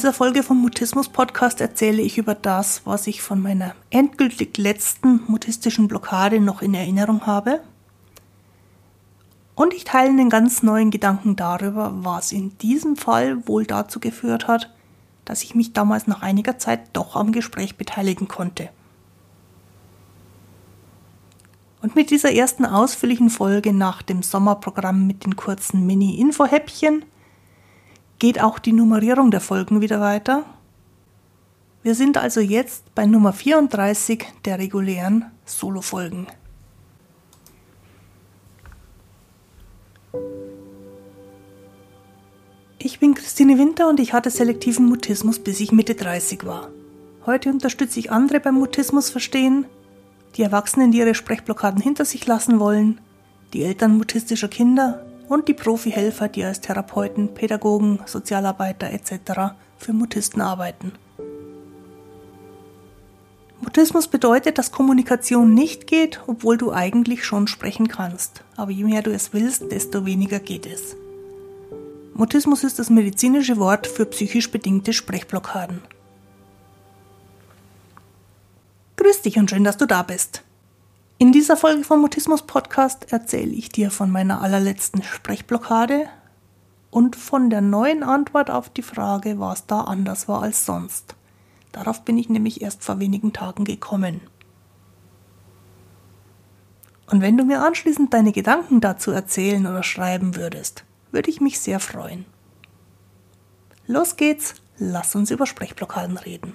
dieser Folge vom Mutismus Podcast erzähle ich über das, was ich von meiner endgültig letzten mutistischen Blockade noch in Erinnerung habe. Und ich teile einen ganz neuen Gedanken darüber, was in diesem Fall wohl dazu geführt hat, dass ich mich damals nach einiger Zeit doch am Gespräch beteiligen konnte. Und mit dieser ersten ausführlichen Folge nach dem Sommerprogramm mit den kurzen Mini-Info-Häppchen geht auch die Nummerierung der Folgen wieder weiter. Wir sind also jetzt bei Nummer 34 der regulären Solo-Folgen. Ich bin Christine Winter und ich hatte selektiven Mutismus, bis ich Mitte 30 war. Heute unterstütze ich andere beim Mutismus verstehen, die Erwachsenen, die ihre Sprechblockaden hinter sich lassen wollen, die Eltern mutistischer Kinder und die Profihelfer, die als Therapeuten, Pädagogen, Sozialarbeiter etc. für Mutisten arbeiten. Mutismus bedeutet, dass Kommunikation nicht geht, obwohl du eigentlich schon sprechen kannst. Aber je mehr du es willst, desto weniger geht es. Mutismus ist das medizinische Wort für psychisch bedingte Sprechblockaden. Grüß dich und schön, dass du da bist. In dieser Folge vom Mutismus Podcast erzähle ich dir von meiner allerletzten Sprechblockade und von der neuen Antwort auf die Frage, was da anders war als sonst. Darauf bin ich nämlich erst vor wenigen Tagen gekommen. Und wenn du mir anschließend deine Gedanken dazu erzählen oder schreiben würdest, würde ich mich sehr freuen. Los geht's, lass uns über Sprechblockaden reden.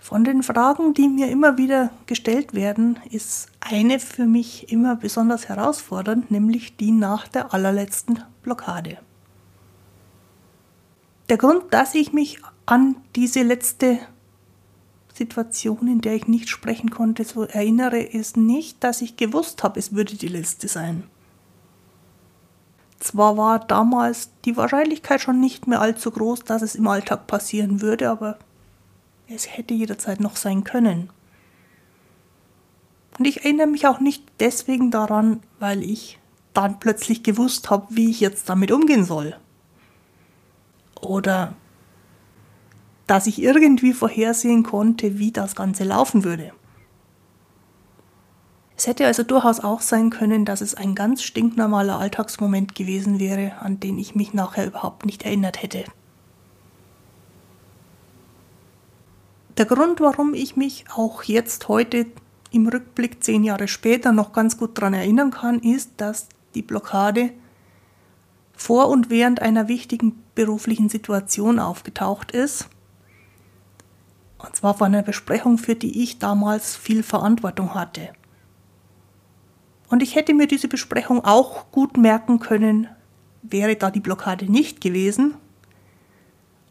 Von den Fragen, die mir immer wieder gestellt werden, ist eine für mich immer besonders herausfordernd, nämlich die nach der allerletzten Blockade. Der Grund, dass ich mich an diese letzte Situation, in der ich nicht sprechen konnte, so erinnere, ist nicht, dass ich gewusst habe, es würde die letzte sein. Zwar war damals die Wahrscheinlichkeit schon nicht mehr allzu groß, dass es im Alltag passieren würde, aber es hätte jederzeit noch sein können. Und ich erinnere mich auch nicht deswegen daran, weil ich dann plötzlich gewusst habe, wie ich jetzt damit umgehen soll. Oder dass ich irgendwie vorhersehen konnte, wie das Ganze laufen würde. Es hätte also durchaus auch sein können, dass es ein ganz stinknormaler Alltagsmoment gewesen wäre, an den ich mich nachher überhaupt nicht erinnert hätte. Der Grund, warum ich mich auch jetzt heute im Rückblick zehn Jahre später noch ganz gut daran erinnern kann, ist, dass die Blockade vor und während einer wichtigen beruflichen Situation aufgetaucht ist. Und zwar vor einer Besprechung, für die ich damals viel Verantwortung hatte. Und ich hätte mir diese Besprechung auch gut merken können, wäre da die Blockade nicht gewesen.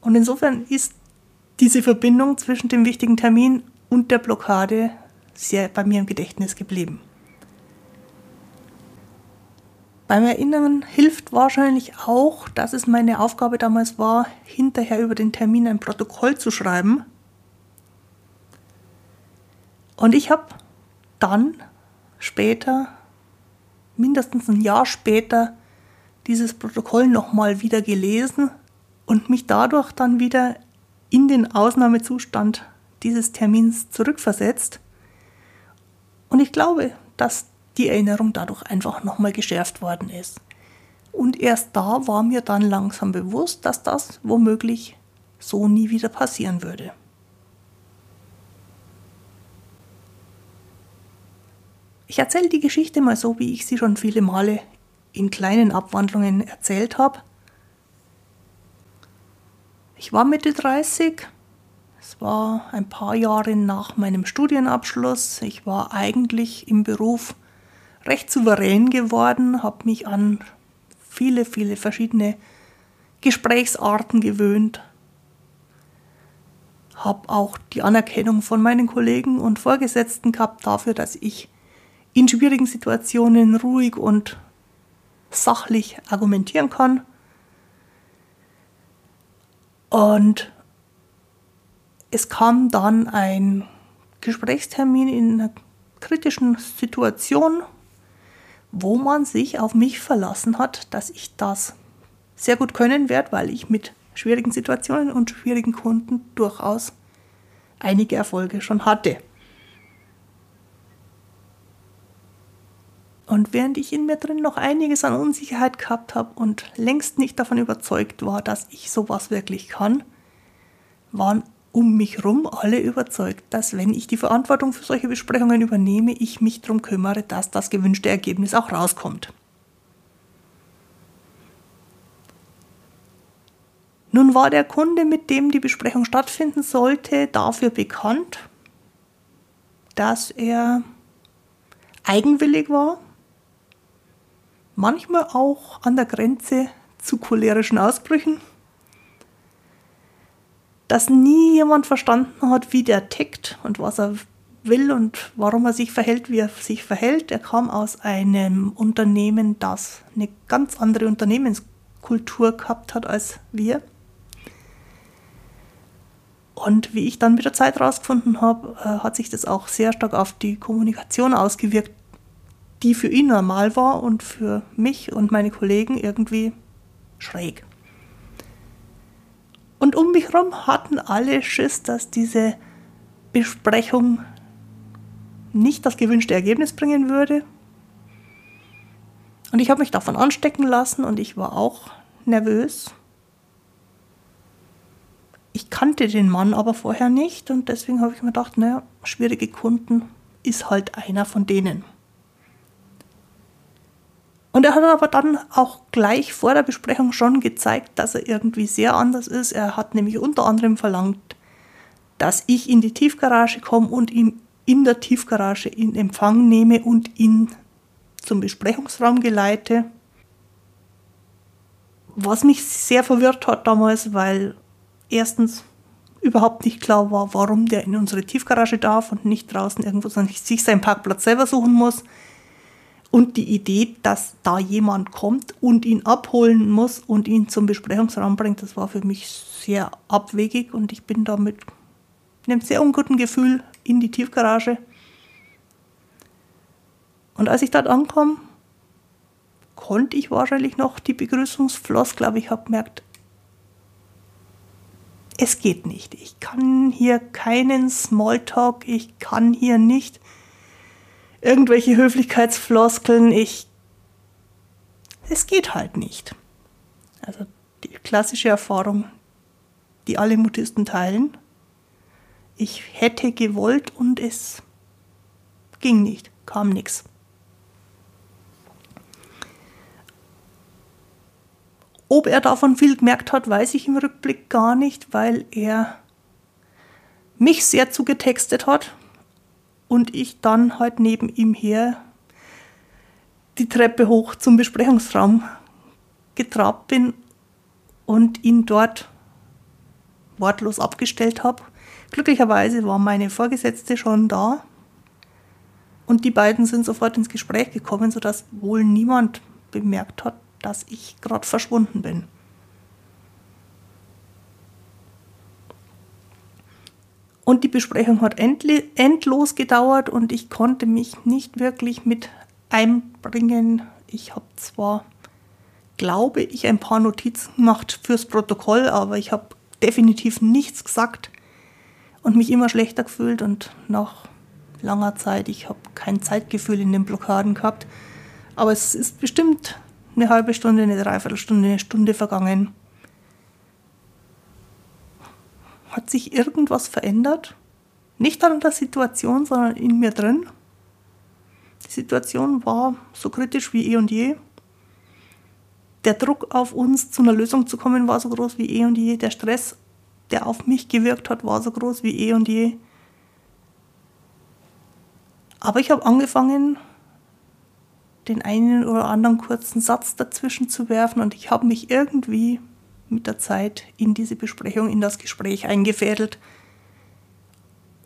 Und insofern ist diese Verbindung zwischen dem wichtigen Termin und der Blockade sehr bei mir im Gedächtnis geblieben. Beim Erinnern hilft wahrscheinlich auch, dass es meine Aufgabe damals war, hinterher über den Termin ein Protokoll zu schreiben. Und ich habe dann später, mindestens ein Jahr später, dieses Protokoll nochmal wieder gelesen und mich dadurch dann wieder in den Ausnahmezustand dieses Termins zurückversetzt. Und ich glaube, dass die Erinnerung dadurch einfach nochmal geschärft worden ist. Und erst da war mir dann langsam bewusst, dass das womöglich so nie wieder passieren würde. Ich erzähle die Geschichte mal so, wie ich sie schon viele Male in kleinen Abwandlungen erzählt habe. Ich war Mitte 30. Es war ein paar Jahre nach meinem Studienabschluss. Ich war eigentlich im Beruf recht souverän geworden, habe mich an viele, viele verschiedene Gesprächsarten gewöhnt, habe auch die Anerkennung von meinen Kollegen und Vorgesetzten gehabt dafür, dass ich in schwierigen Situationen ruhig und sachlich argumentieren kann. Und es kam dann ein Gesprächstermin in einer kritischen Situation, wo man sich auf mich verlassen hat, dass ich das sehr gut können werde, weil ich mit schwierigen Situationen und schwierigen Kunden durchaus einige Erfolge schon hatte. Und während ich in mir drin noch einiges an Unsicherheit gehabt habe und längst nicht davon überzeugt war, dass ich sowas wirklich kann, waren um mich herum alle überzeugt, dass wenn ich die Verantwortung für solche Besprechungen übernehme, ich mich darum kümmere, dass das gewünschte Ergebnis auch rauskommt. Nun war der Kunde, mit dem die Besprechung stattfinden sollte, dafür bekannt, dass er eigenwillig war, manchmal auch an der Grenze zu cholerischen Ausbrüchen, dass nie jemand verstanden hat, wie der tickt und was er will und warum er sich verhält, wie er sich verhält. Er kam aus einem Unternehmen, das eine ganz andere Unternehmenskultur gehabt hat als wir. Und wie ich dann mit der Zeit herausgefunden habe, äh, hat sich das auch sehr stark auf die Kommunikation ausgewirkt, die für ihn normal war und für mich und meine Kollegen irgendwie schräg. Und um mich herum hatten alle Schiss, dass diese Besprechung nicht das gewünschte Ergebnis bringen würde. Und ich habe mich davon anstecken lassen und ich war auch nervös. Ich kannte den Mann aber vorher nicht und deswegen habe ich mir gedacht, naja, schwierige Kunden ist halt einer von denen. Und er hat aber dann auch gleich vor der Besprechung schon gezeigt, dass er irgendwie sehr anders ist. Er hat nämlich unter anderem verlangt, dass ich in die Tiefgarage komme und ihn in der Tiefgarage in Empfang nehme und ihn zum Besprechungsraum geleite. Was mich sehr verwirrt hat damals, weil erstens überhaupt nicht klar war, warum der in unsere Tiefgarage darf und nicht draußen irgendwo, sondern sich seinen Parkplatz selber suchen muss. Und die Idee, dass da jemand kommt und ihn abholen muss und ihn zum Besprechungsraum bringt, das war für mich sehr abwegig und ich bin da mit einem sehr unguten Gefühl in die Tiefgarage. Und als ich dort ankam, konnte ich wahrscheinlich noch die Begrüßungsfloskel, aber ich habe gemerkt, es geht nicht. Ich kann hier keinen Smalltalk, ich kann hier nicht irgendwelche Höflichkeitsfloskeln. Ich. Es geht halt nicht. Also die klassische Erfahrung, die alle Mutisten teilen. Ich hätte gewollt und es ging nicht, kam nichts. Ob er davon viel gemerkt hat, weiß ich im Rückblick gar nicht, weil er mich sehr zugetextet hat und ich dann halt neben ihm her die Treppe hoch zum Besprechungsraum getrabt bin und ihn dort wortlos abgestellt habe. Glücklicherweise war meine Vorgesetzte schon da und die beiden sind sofort ins Gespräch gekommen, sodass wohl niemand bemerkt hat, dass ich gerade verschwunden bin. Und die Besprechung hat endlos gedauert und ich konnte mich nicht wirklich mit einbringen. Ich habe zwar, glaube ich, ein paar Notizen gemacht fürs Protokoll, aber ich habe definitiv nichts gesagt und mich immer schlechter gefühlt und nach langer Zeit, ich habe kein Zeitgefühl in den Blockaden gehabt, aber es ist bestimmt eine halbe Stunde, eine Dreiviertelstunde, eine Stunde vergangen. Hat sich irgendwas verändert? Nicht an der Situation, sondern in mir drin. Die Situation war so kritisch wie eh und je. Der Druck auf uns, zu einer Lösung zu kommen, war so groß wie eh und je. Der Stress, der auf mich gewirkt hat, war so groß wie eh und je. Aber ich habe angefangen, den einen oder anderen kurzen Satz dazwischen zu werfen und ich habe mich irgendwie mit der Zeit in diese Besprechung, in das Gespräch eingefädelt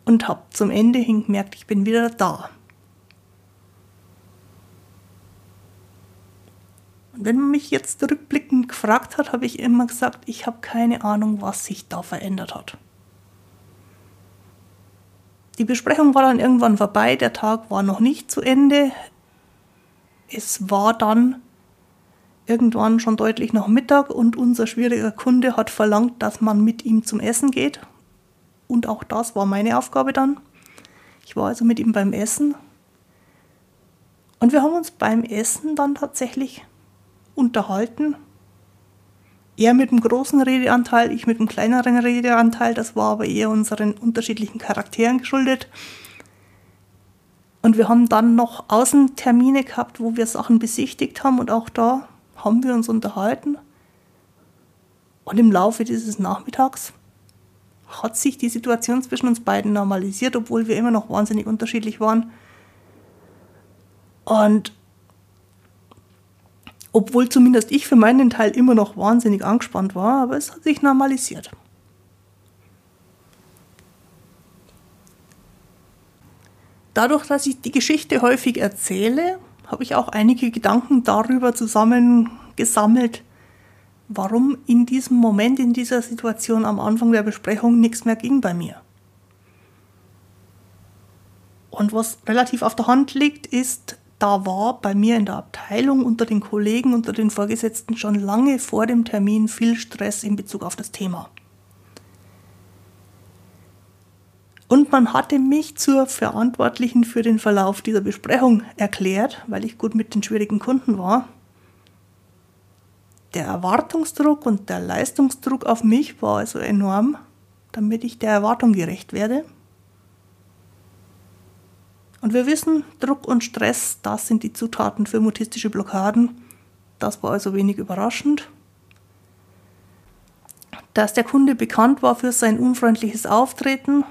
und habe zum Ende hin gemerkt, ich bin wieder da. Und wenn man mich jetzt rückblickend gefragt hat, habe ich immer gesagt, ich habe keine Ahnung, was sich da verändert hat. Die Besprechung war dann irgendwann vorbei, der Tag war noch nicht zu Ende. Es war dann irgendwann schon deutlich nach Mittag und unser schwieriger Kunde hat verlangt, dass man mit ihm zum Essen geht. Und auch das war meine Aufgabe dann. Ich war also mit ihm beim Essen. Und wir haben uns beim Essen dann tatsächlich unterhalten. Er mit einem großen Redeanteil, ich mit einem kleineren Redeanteil. Das war aber eher unseren unterschiedlichen Charakteren geschuldet. Und wir haben dann noch Außentermine gehabt, wo wir Sachen besichtigt haben und auch da haben wir uns unterhalten. Und im Laufe dieses Nachmittags hat sich die Situation zwischen uns beiden normalisiert, obwohl wir immer noch wahnsinnig unterschiedlich waren. Und obwohl zumindest ich für meinen Teil immer noch wahnsinnig angespannt war, aber es hat sich normalisiert. Dadurch, dass ich die Geschichte häufig erzähle, habe ich auch einige Gedanken darüber zusammengesammelt, warum in diesem Moment, in dieser Situation am Anfang der Besprechung nichts mehr ging bei mir. Und was relativ auf der Hand liegt, ist, da war bei mir in der Abteilung unter den Kollegen, unter den Vorgesetzten schon lange vor dem Termin viel Stress in Bezug auf das Thema. Und man hatte mich zur Verantwortlichen für den Verlauf dieser Besprechung erklärt, weil ich gut mit den schwierigen Kunden war. Der Erwartungsdruck und der Leistungsdruck auf mich war also enorm, damit ich der Erwartung gerecht werde. Und wir wissen, Druck und Stress, das sind die Zutaten für mutistische Blockaden. Das war also wenig überraschend. Dass der Kunde bekannt war für sein unfreundliches Auftreten,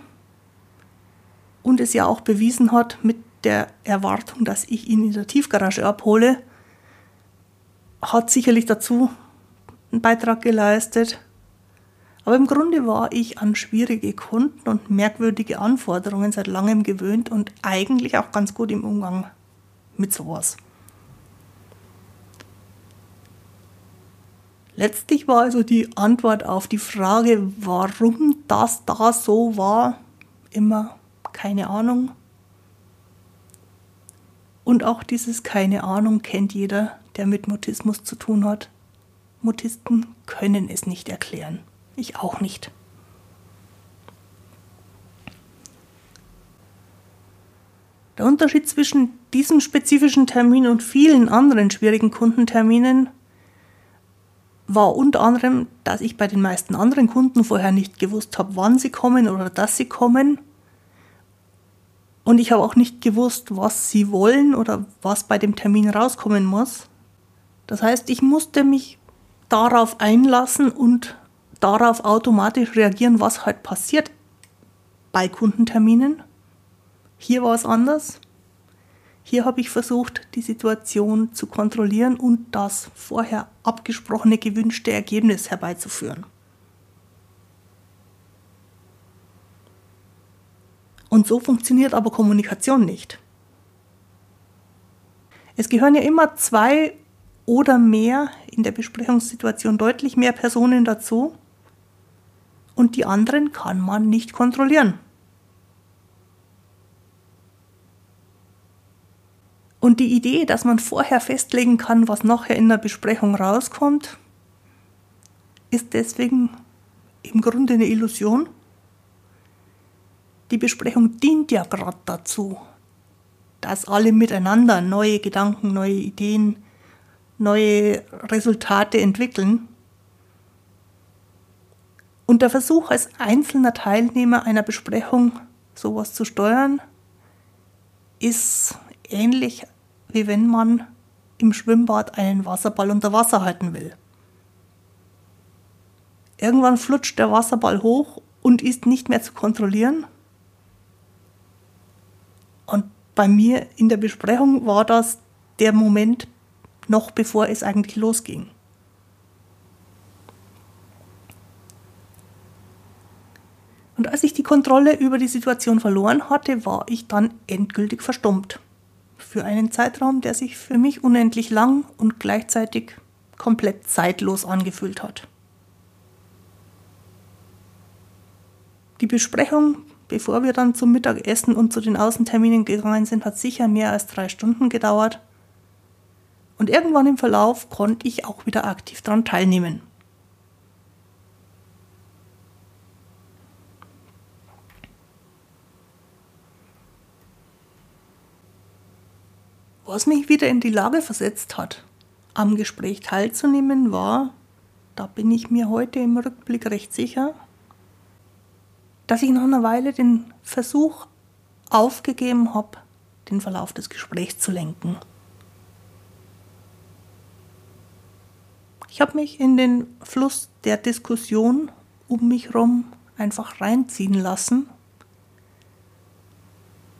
und es ja auch bewiesen hat mit der Erwartung, dass ich ihn in der Tiefgarage abhole, hat sicherlich dazu einen Beitrag geleistet. Aber im Grunde war ich an schwierige Kunden und merkwürdige Anforderungen seit langem gewöhnt und eigentlich auch ganz gut im Umgang mit sowas. Letztlich war also die Antwort auf die Frage, warum das da so war, immer keine Ahnung. Und auch dieses keine Ahnung kennt jeder, der mit Mutismus zu tun hat. Mutisten können es nicht erklären. Ich auch nicht. Der Unterschied zwischen diesem spezifischen Termin und vielen anderen schwierigen Kundenterminen war unter anderem, dass ich bei den meisten anderen Kunden vorher nicht gewusst habe, wann sie kommen oder dass sie kommen und ich habe auch nicht gewusst, was sie wollen oder was bei dem Termin rauskommen muss. Das heißt, ich musste mich darauf einlassen und darauf automatisch reagieren, was halt passiert bei Kundenterminen. Hier war es anders. Hier habe ich versucht, die Situation zu kontrollieren und das vorher abgesprochene gewünschte Ergebnis herbeizuführen. Und so funktioniert aber Kommunikation nicht. Es gehören ja immer zwei oder mehr in der Besprechungssituation deutlich mehr Personen dazu und die anderen kann man nicht kontrollieren. Und die Idee, dass man vorher festlegen kann, was nachher in der Besprechung rauskommt, ist deswegen im Grunde eine Illusion die Besprechung dient ja gerade dazu, dass alle miteinander neue Gedanken, neue Ideen, neue Resultate entwickeln. Und der Versuch als einzelner Teilnehmer einer Besprechung sowas zu steuern, ist ähnlich wie wenn man im Schwimmbad einen Wasserball unter Wasser halten will. Irgendwann flutscht der Wasserball hoch und ist nicht mehr zu kontrollieren und bei mir in der Besprechung war das der Moment noch bevor es eigentlich losging. Und als ich die Kontrolle über die Situation verloren hatte, war ich dann endgültig verstummt. Für einen Zeitraum, der sich für mich unendlich lang und gleichzeitig komplett zeitlos angefühlt hat. Die Besprechung bevor wir dann zum Mittagessen und zu den Außenterminen gegangen sind, hat sicher mehr als drei Stunden gedauert. Und irgendwann im Verlauf konnte ich auch wieder aktiv daran teilnehmen. Was mich wieder in die Lage versetzt hat, am Gespräch teilzunehmen, war, da bin ich mir heute im Rückblick recht sicher, dass ich nach einer Weile den Versuch aufgegeben habe, den Verlauf des Gesprächs zu lenken. Ich habe mich in den Fluss der Diskussion um mich herum einfach reinziehen lassen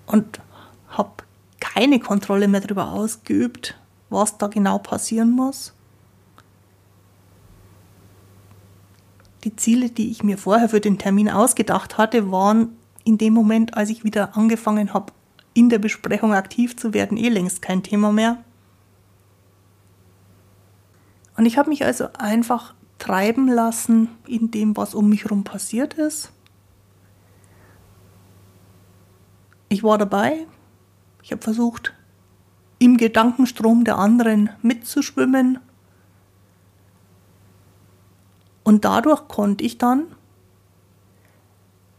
und habe keine Kontrolle mehr darüber ausgeübt, was da genau passieren muss. Die Ziele, die ich mir vorher für den Termin ausgedacht hatte, waren in dem Moment, als ich wieder angefangen habe, in der Besprechung aktiv zu werden, eh längst kein Thema mehr. Und ich habe mich also einfach treiben lassen in dem, was um mich herum passiert ist. Ich war dabei. Ich habe versucht, im Gedankenstrom der anderen mitzuschwimmen. Und dadurch konnte ich dann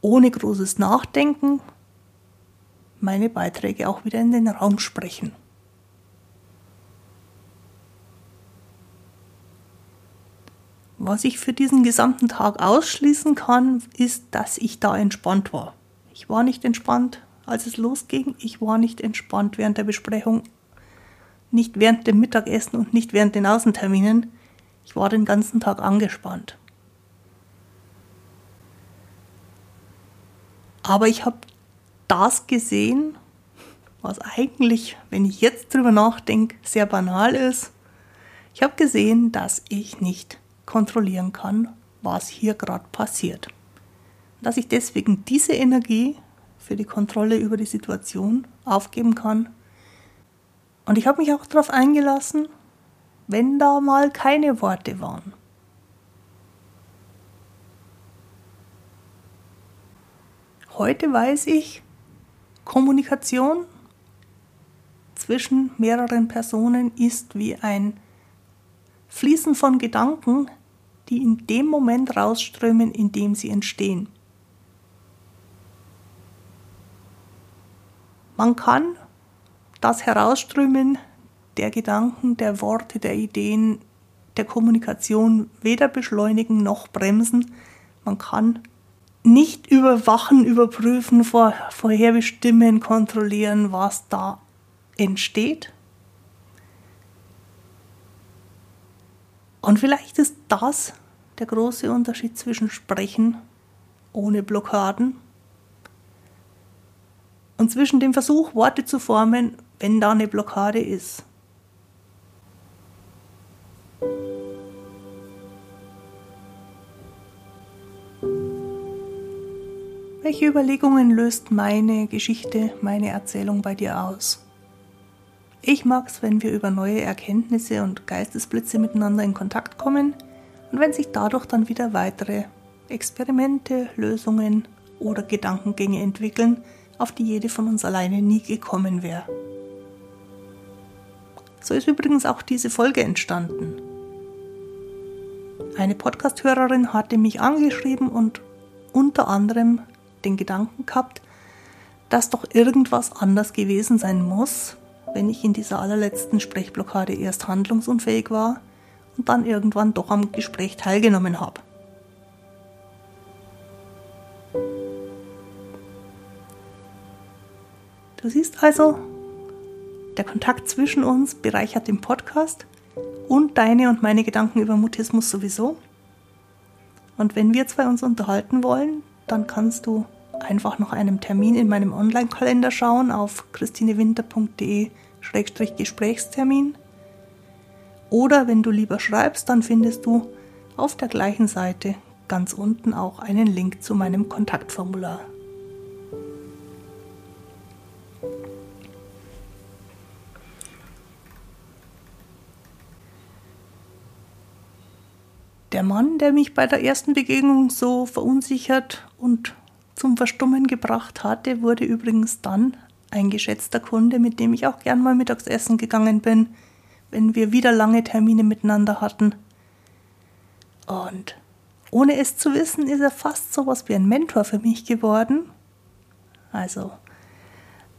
ohne großes Nachdenken meine Beiträge auch wieder in den Raum sprechen. Was ich für diesen gesamten Tag ausschließen kann, ist, dass ich da entspannt war. Ich war nicht entspannt, als es losging. Ich war nicht entspannt während der Besprechung, nicht während dem Mittagessen und nicht während den Außenterminen. Ich war den ganzen Tag angespannt. Aber ich habe das gesehen, was eigentlich, wenn ich jetzt drüber nachdenke, sehr banal ist. Ich habe gesehen, dass ich nicht kontrollieren kann, was hier gerade passiert. Dass ich deswegen diese Energie für die Kontrolle über die Situation aufgeben kann. Und ich habe mich auch darauf eingelassen, wenn da mal keine Worte waren. Heute weiß ich, Kommunikation zwischen mehreren Personen ist wie ein Fließen von Gedanken, die in dem Moment rausströmen, in dem sie entstehen. Man kann das Herausströmen der Gedanken, der Worte, der Ideen, der Kommunikation weder beschleunigen noch bremsen. Man kann nicht überwachen, überprüfen, vor, vorherbestimmen, kontrollieren, was da entsteht. Und vielleicht ist das der große Unterschied zwischen Sprechen ohne Blockaden und zwischen dem Versuch, Worte zu formen, wenn da eine Blockade ist. Welche Überlegungen löst meine Geschichte, meine Erzählung bei dir aus? Ich mag es, wenn wir über neue Erkenntnisse und Geistesblitze miteinander in Kontakt kommen und wenn sich dadurch dann wieder weitere Experimente, Lösungen oder Gedankengänge entwickeln, auf die jede von uns alleine nie gekommen wäre. So ist übrigens auch diese Folge entstanden. Eine Podcasthörerin hatte mich angeschrieben und unter anderem den Gedanken gehabt, dass doch irgendwas anders gewesen sein muss, wenn ich in dieser allerletzten Sprechblockade erst handlungsunfähig war und dann irgendwann doch am Gespräch teilgenommen habe. Du siehst also, der Kontakt zwischen uns bereichert den Podcast und deine und meine Gedanken über Mutismus sowieso. Und wenn wir zwei uns unterhalten wollen, dann kannst du einfach nach einem Termin in meinem Online-Kalender schauen auf christinewinter.de-gesprächstermin. Oder wenn du lieber schreibst, dann findest du auf der gleichen Seite ganz unten auch einen Link zu meinem Kontaktformular. Der Mann, der mich bei der ersten Begegnung so verunsichert und zum Verstummen gebracht hatte, wurde übrigens dann ein geschätzter Kunde, mit dem ich auch gern mal Mittagessen gegangen bin, wenn wir wieder lange Termine miteinander hatten. Und ohne es zu wissen, ist er fast so was wie ein Mentor für mich geworden. Also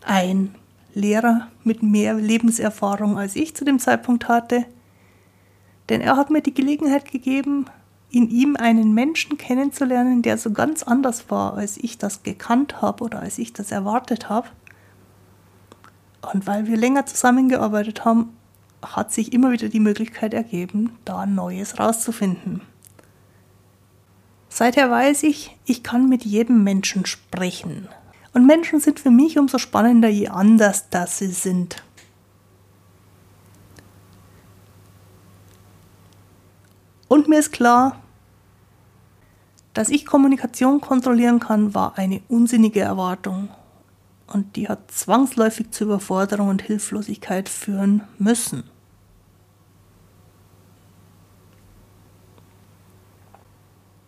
ein Lehrer mit mehr Lebenserfahrung als ich zu dem Zeitpunkt hatte. Denn er hat mir die Gelegenheit gegeben, in ihm einen Menschen kennenzulernen, der so ganz anders war, als ich das gekannt habe oder als ich das erwartet habe. Und weil wir länger zusammengearbeitet haben, hat sich immer wieder die Möglichkeit ergeben, da Neues rauszufinden. Seither weiß ich, ich kann mit jedem Menschen sprechen. Und Menschen sind für mich umso spannender, je anders das sie sind. Und mir ist klar, dass ich Kommunikation kontrollieren kann, war eine unsinnige Erwartung. Und die hat zwangsläufig zu Überforderung und Hilflosigkeit führen müssen.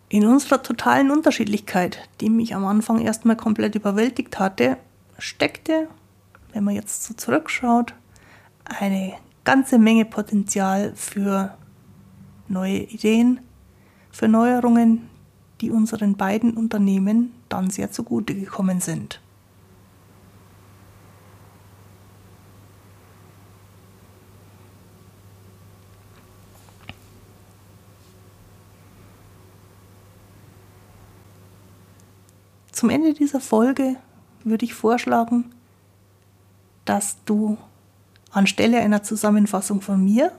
In unserer totalen Unterschiedlichkeit, die mich am Anfang erstmal komplett überwältigt hatte, steckte, wenn man jetzt so zurückschaut, eine ganze Menge Potenzial für neue Ideen, für Neuerungen, die unseren beiden Unternehmen dann sehr zugute gekommen sind. Zum Ende dieser Folge würde ich vorschlagen, dass du anstelle einer Zusammenfassung von mir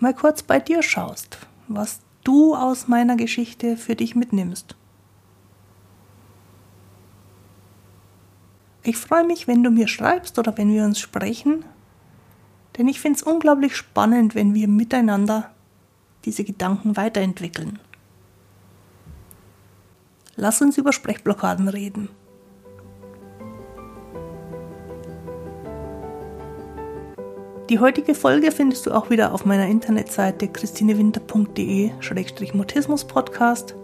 mal kurz bei dir schaust, was du aus meiner Geschichte für dich mitnimmst. Ich freue mich, wenn du mir schreibst oder wenn wir uns sprechen, denn ich finde es unglaublich spannend, wenn wir miteinander diese Gedanken weiterentwickeln. Lass uns über Sprechblockaden reden. Die heutige Folge findest du auch wieder auf meiner Internetseite christinewinter.de-mutismus-podcast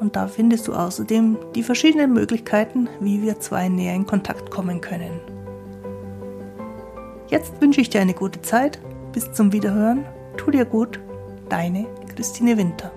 und da findest du außerdem die verschiedenen Möglichkeiten, wie wir zwei näher in Kontakt kommen können. Jetzt wünsche ich dir eine gute Zeit. Bis zum Wiederhören. Tu dir gut. Deine Christine Winter.